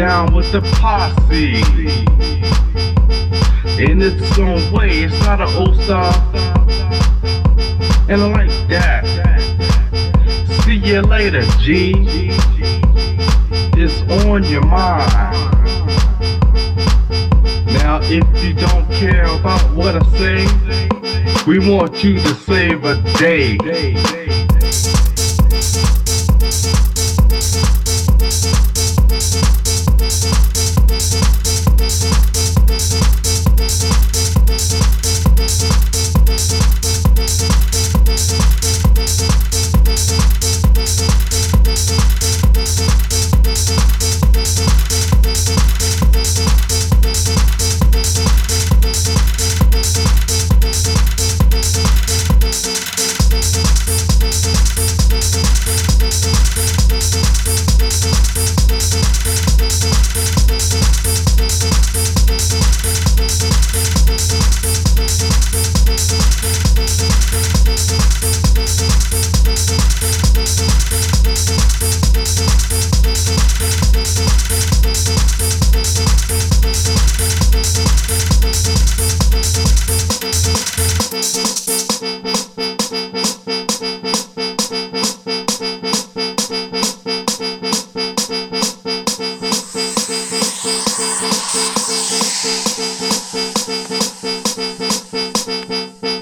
Down with the posse. In its own way, it's not an old style. And I like that. See you later, G. It's on your mind. Now, if you don't care about what I say, we want you to save a day.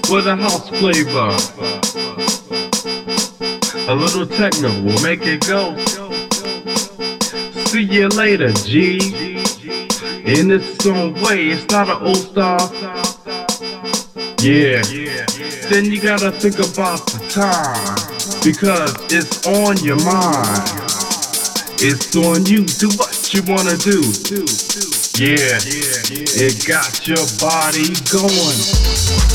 With a house flavor. A little techno will make it go. See you later, G. In its own way, it's not an old style. Yeah. Then you gotta think about the time. Because it's on your mind. It's on you. Do what you wanna do. Yeah. It got your body going.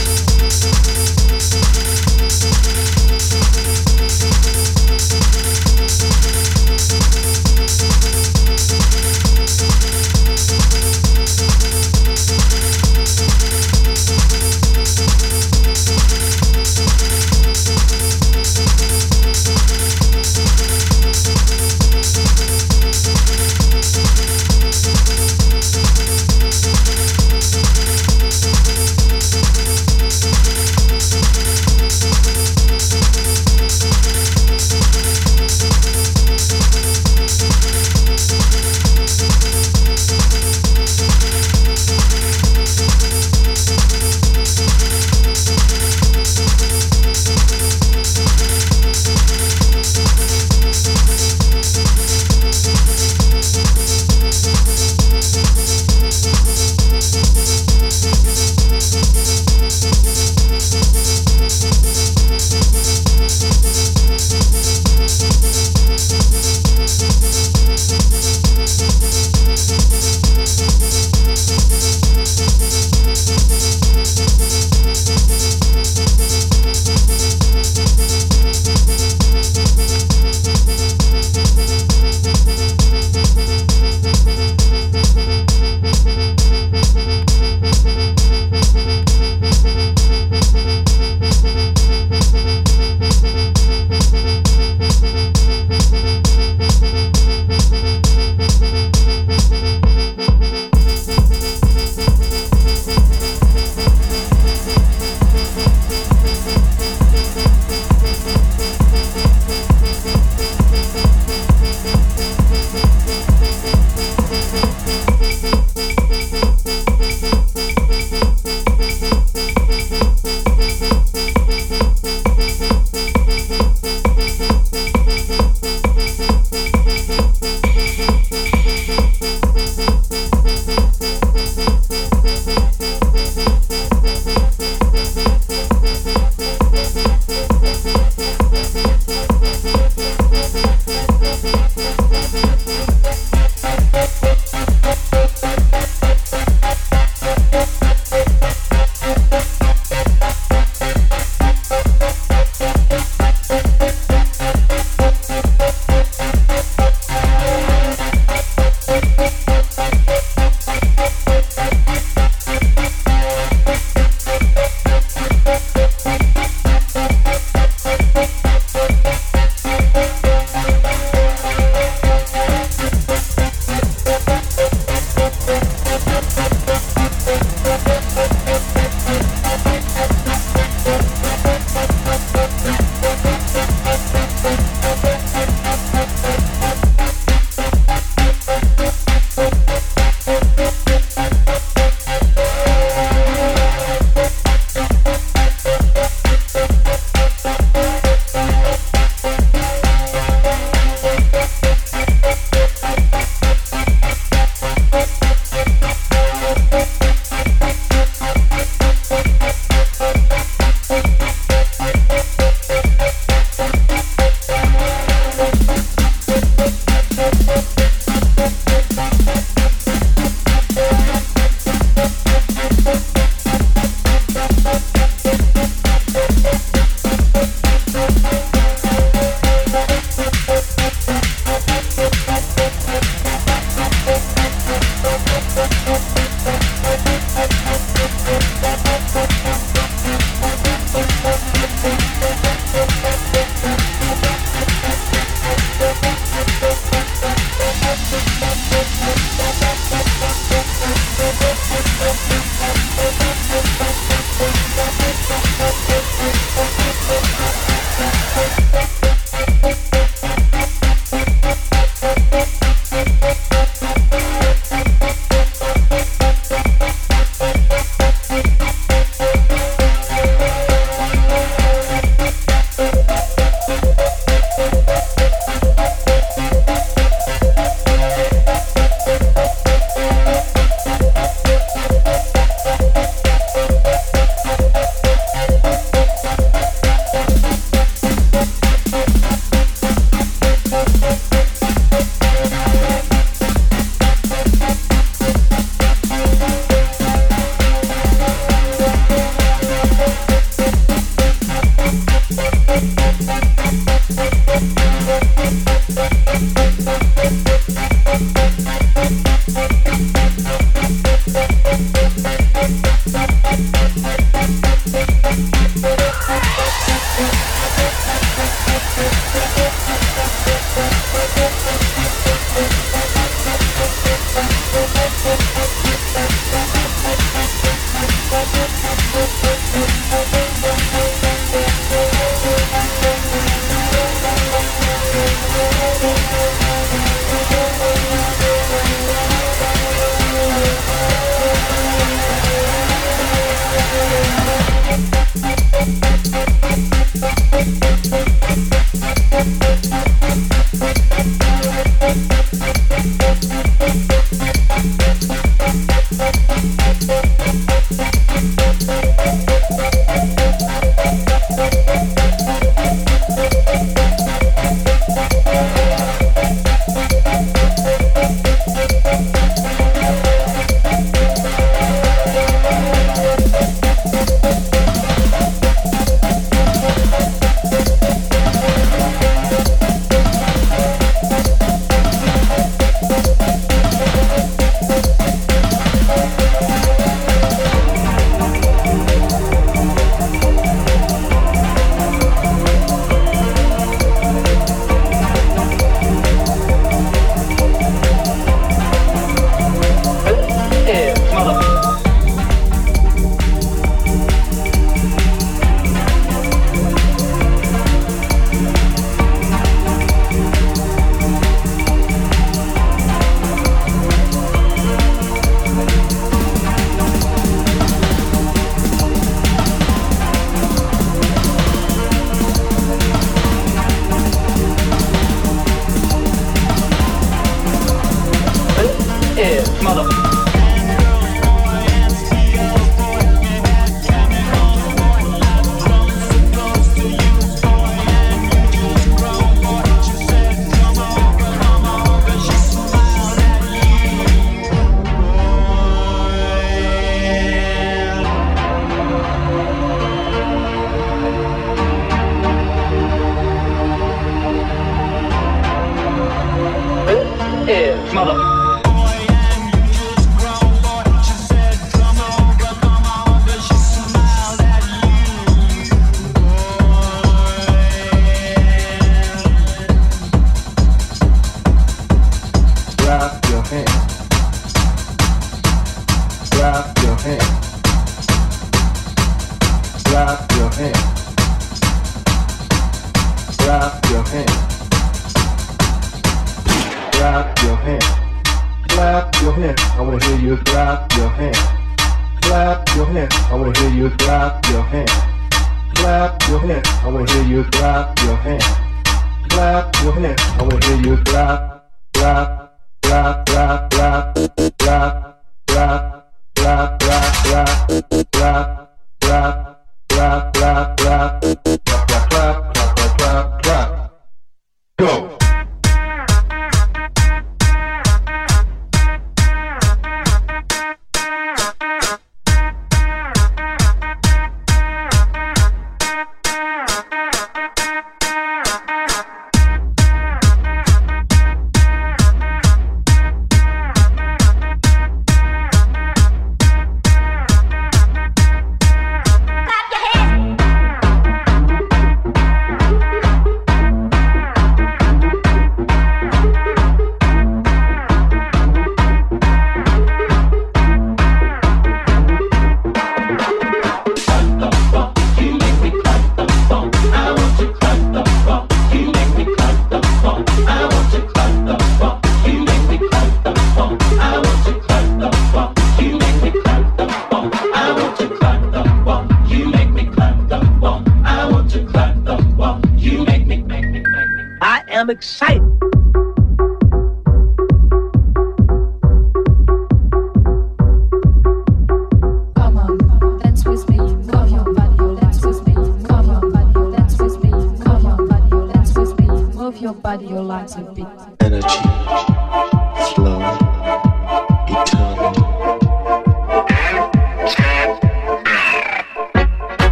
your lives a bit.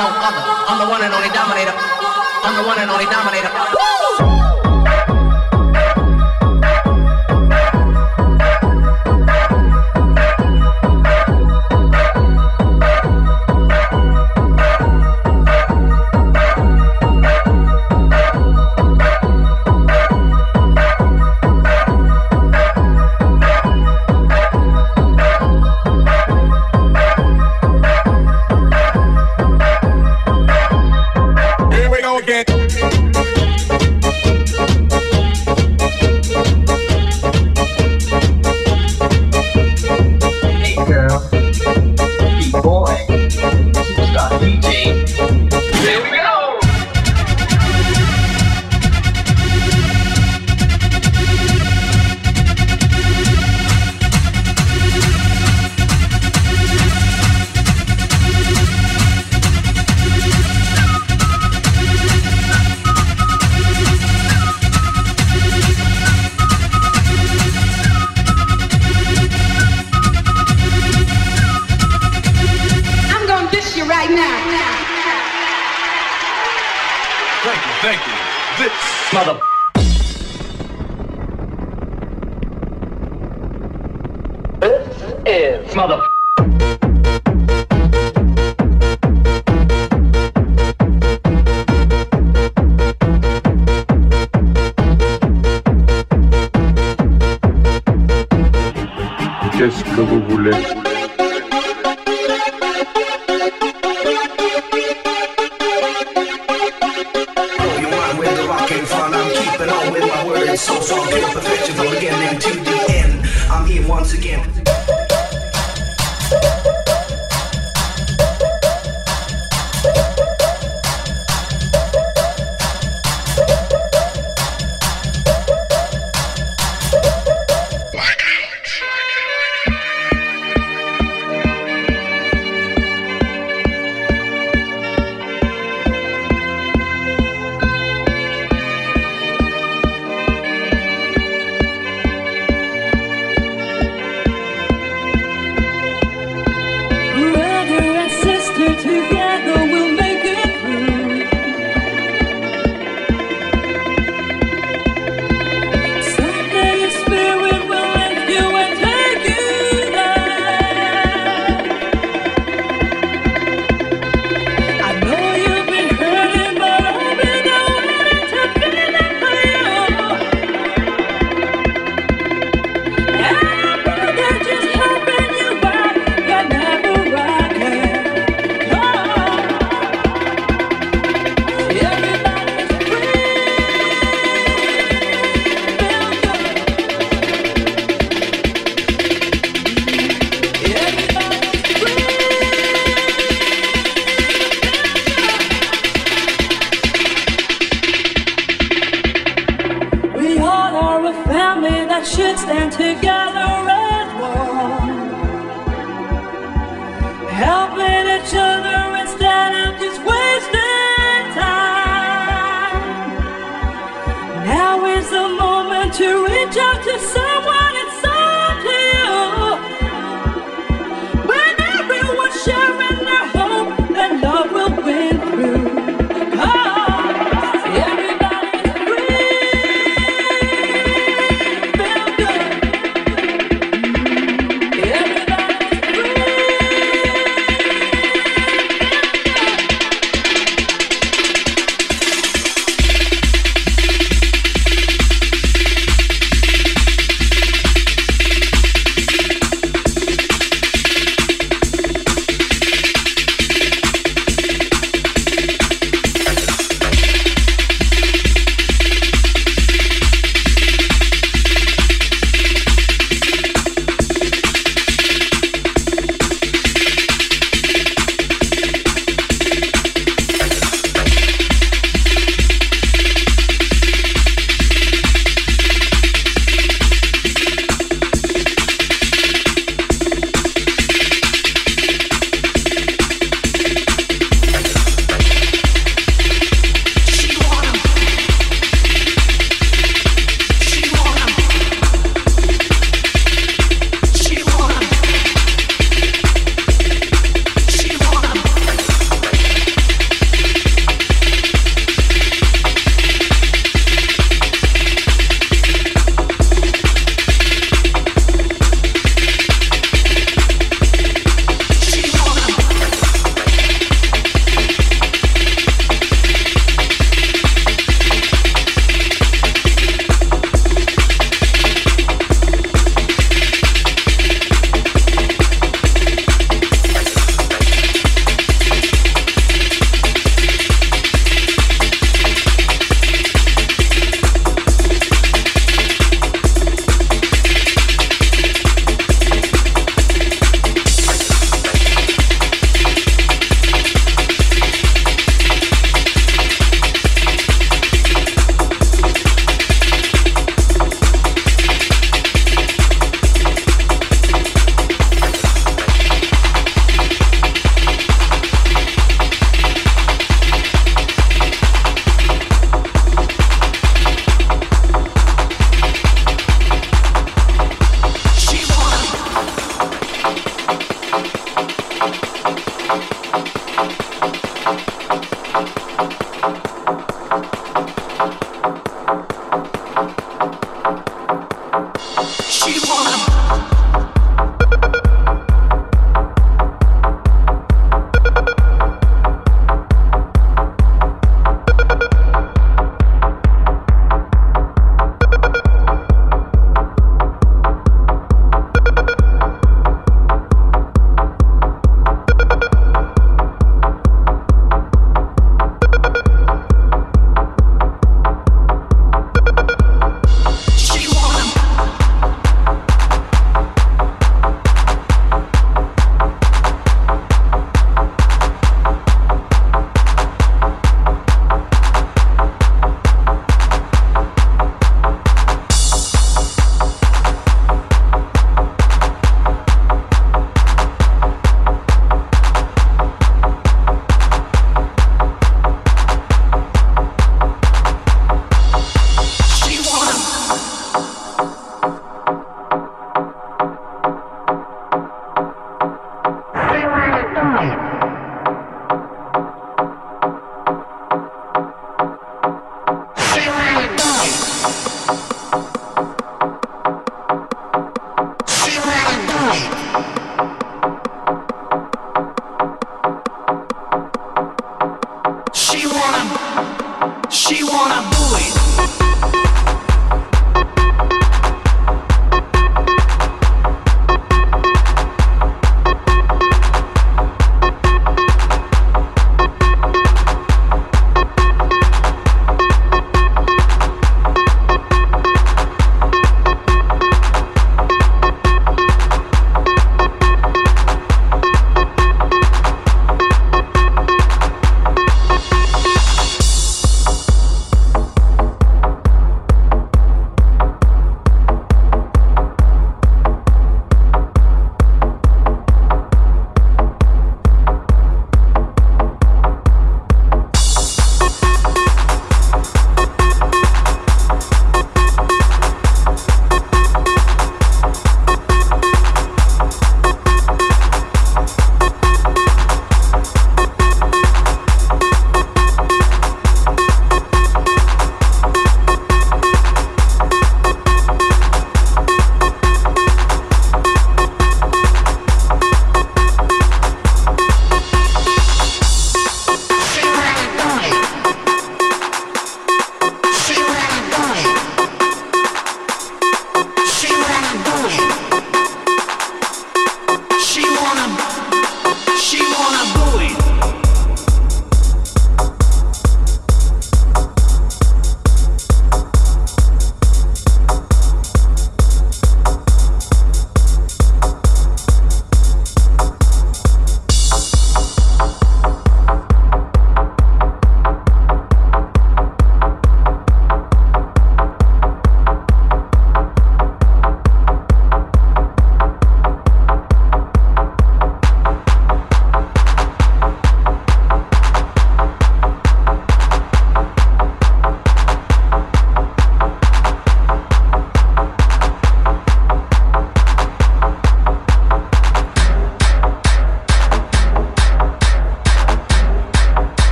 no other. I'm the one and only dominator. I'm the one and only dominator.